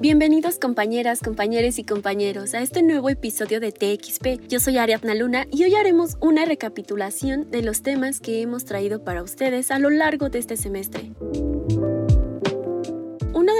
Bienvenidos compañeras, compañeros y compañeros a este nuevo episodio de TXP. Yo soy Ariadna Luna y hoy haremos una recapitulación de los temas que hemos traído para ustedes a lo largo de este semestre.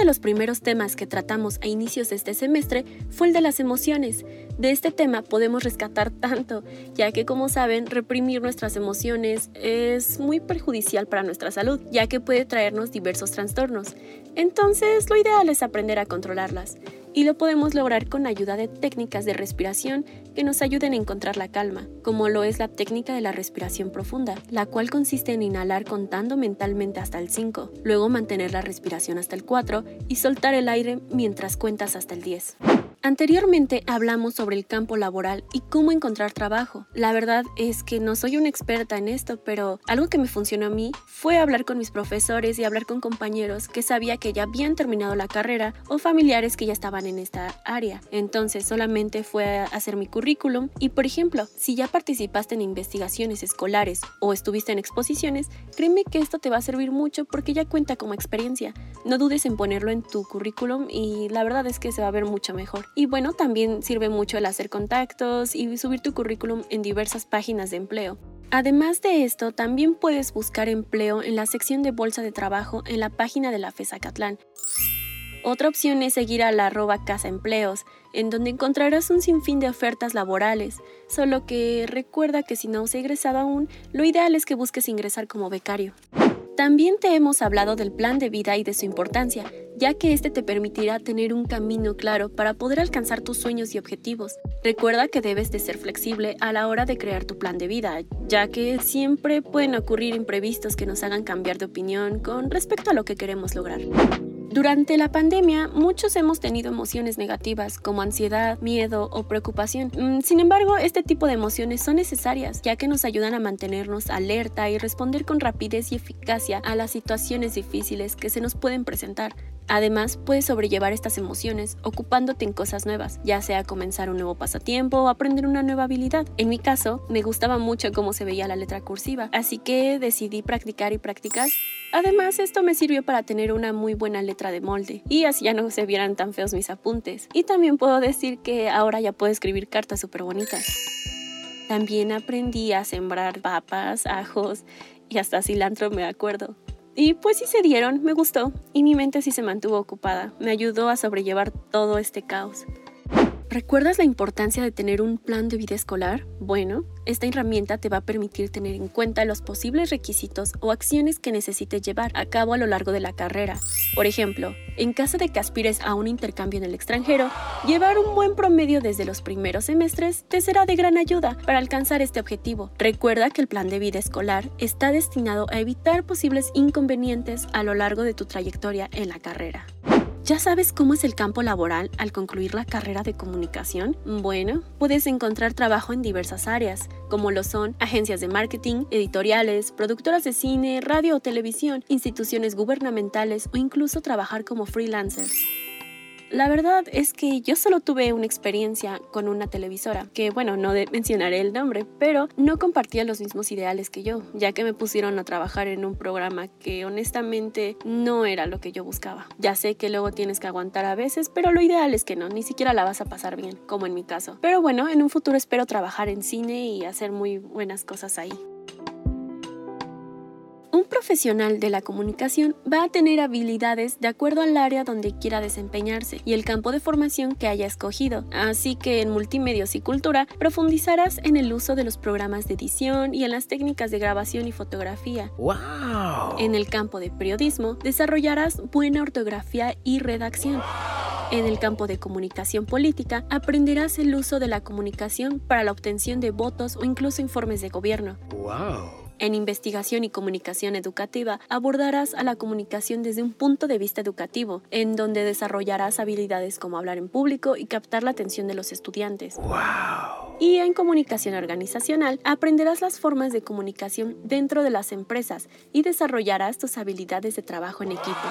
De los primeros temas que tratamos a inicios de este semestre fue el de las emociones. De este tema podemos rescatar tanto, ya que como saben, reprimir nuestras emociones es muy perjudicial para nuestra salud, ya que puede traernos diversos trastornos. Entonces, lo ideal es aprender a controlarlas y lo podemos lograr con ayuda de técnicas de respiración que nos ayuden a encontrar la calma, como lo es la técnica de la respiración profunda, la cual consiste en inhalar contando mentalmente hasta el 5, luego mantener la respiración hasta el 4 y soltar el aire mientras cuentas hasta el 10. Anteriormente hablamos sobre el campo laboral y cómo encontrar trabajo. La verdad es que no soy una experta en esto, pero algo que me funcionó a mí fue hablar con mis profesores y hablar con compañeros que sabía que ya habían terminado la carrera o familiares que ya estaban en esta área. Entonces solamente fue hacer mi currículum y por ejemplo, si ya participaste en investigaciones escolares o estuviste en exposiciones, créeme que esto te va a servir mucho porque ya cuenta como experiencia. No dudes en ponerlo en tu currículum y la verdad es que se va a ver mucho mejor. Y bueno, también sirve mucho el hacer contactos y subir tu currículum en diversas páginas de empleo. Además de esto, también puedes buscar empleo en la sección de bolsa de trabajo en la página de la FESACatlán. Otra opción es seguir a la arroba Casa Empleos, en donde encontrarás un sinfín de ofertas laborales, solo que recuerda que si no has egresado aún, lo ideal es que busques ingresar como becario. También te hemos hablado del plan de vida y de su importancia, ya que este te permitirá tener un camino claro para poder alcanzar tus sueños y objetivos. Recuerda que debes de ser flexible a la hora de crear tu plan de vida, ya que siempre pueden ocurrir imprevistos que nos hagan cambiar de opinión con respecto a lo que queremos lograr. Durante la pandemia, muchos hemos tenido emociones negativas como ansiedad, miedo o preocupación. Mm, sin embargo, este tipo de emociones son necesarias, ya que nos ayudan a mantenernos alerta y responder con rapidez y eficacia a las situaciones difíciles que se nos pueden presentar. Además, puedes sobrellevar estas emociones ocupándote en cosas nuevas, ya sea comenzar un nuevo pasatiempo o aprender una nueva habilidad. En mi caso, me gustaba mucho cómo se veía la letra cursiva, así que decidí practicar y practicar. Además, esto me sirvió para tener una muy buena letra de molde y así ya no se vieran tan feos mis apuntes. Y también puedo decir que ahora ya puedo escribir cartas súper bonitas. También aprendí a sembrar papas, ajos y hasta cilantro, me acuerdo. Y pues sí se dieron, me gustó, y mi mente sí se mantuvo ocupada, me ayudó a sobrellevar todo este caos. ¿Recuerdas la importancia de tener un plan de vida escolar? Bueno, esta herramienta te va a permitir tener en cuenta los posibles requisitos o acciones que necesites llevar a cabo a lo largo de la carrera. Por ejemplo, en caso de que aspires a un intercambio en el extranjero, llevar un buen promedio desde los primeros semestres te será de gran ayuda para alcanzar este objetivo. Recuerda que el plan de vida escolar está destinado a evitar posibles inconvenientes a lo largo de tu trayectoria en la carrera. ¿Ya sabes cómo es el campo laboral al concluir la carrera de comunicación? Bueno, puedes encontrar trabajo en diversas áreas, como lo son agencias de marketing, editoriales, productoras de cine, radio o televisión, instituciones gubernamentales o incluso trabajar como freelancer. La verdad es que yo solo tuve una experiencia con una televisora, que bueno, no mencionaré el nombre, pero no compartía los mismos ideales que yo, ya que me pusieron a trabajar en un programa que honestamente no era lo que yo buscaba. Ya sé que luego tienes que aguantar a veces, pero lo ideal es que no, ni siquiera la vas a pasar bien, como en mi caso. Pero bueno, en un futuro espero trabajar en cine y hacer muy buenas cosas ahí. Profesional de la comunicación va a tener habilidades de acuerdo al área donde quiera desempeñarse y el campo de formación que haya escogido. Así que en multimedios y cultura profundizarás en el uso de los programas de edición y en las técnicas de grabación y fotografía. ¡Wow! En el campo de periodismo desarrollarás buena ortografía y redacción. En el campo de comunicación política aprenderás el uso de la comunicación para la obtención de votos o incluso informes de gobierno. ¡Wow! En investigación y comunicación educativa abordarás a la comunicación desde un punto de vista educativo, en donde desarrollarás habilidades como hablar en público y captar la atención de los estudiantes. ¡Wow! Y en comunicación organizacional aprenderás las formas de comunicación dentro de las empresas y desarrollarás tus habilidades de trabajo en equipo.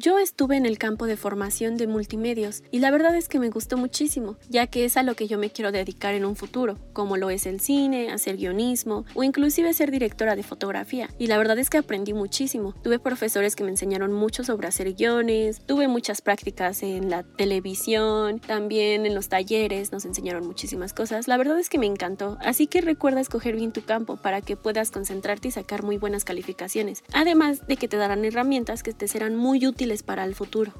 Yo estuve en el campo de formación de multimedios y la verdad es que me gustó muchísimo, ya que es a lo que yo me quiero dedicar en un futuro, como lo es el cine, hacer guionismo o inclusive ser directora de fotografía. Y la verdad es que aprendí muchísimo. Tuve profesores que me enseñaron mucho sobre hacer guiones, tuve muchas prácticas en la televisión, también en los talleres nos enseñaron muchísimas cosas. La verdad es que me encantó, así que recuerda escoger bien tu campo para que puedas concentrarte y sacar muy buenas calificaciones. Además de que te darán herramientas que te serán muy útiles para el futuro.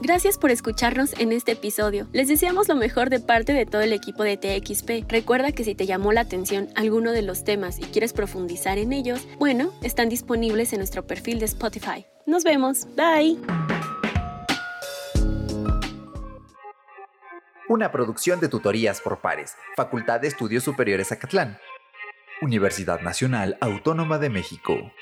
Gracias por escucharnos en este episodio. Les deseamos lo mejor de parte de todo el equipo de TXP. Recuerda que si te llamó la atención alguno de los temas y quieres profundizar en ellos, bueno, están disponibles en nuestro perfil de Spotify. Nos vemos. Bye. Una producción de tutorías por pares, Facultad de Estudios Superiores Acatlán. Universidad Nacional Autónoma de México.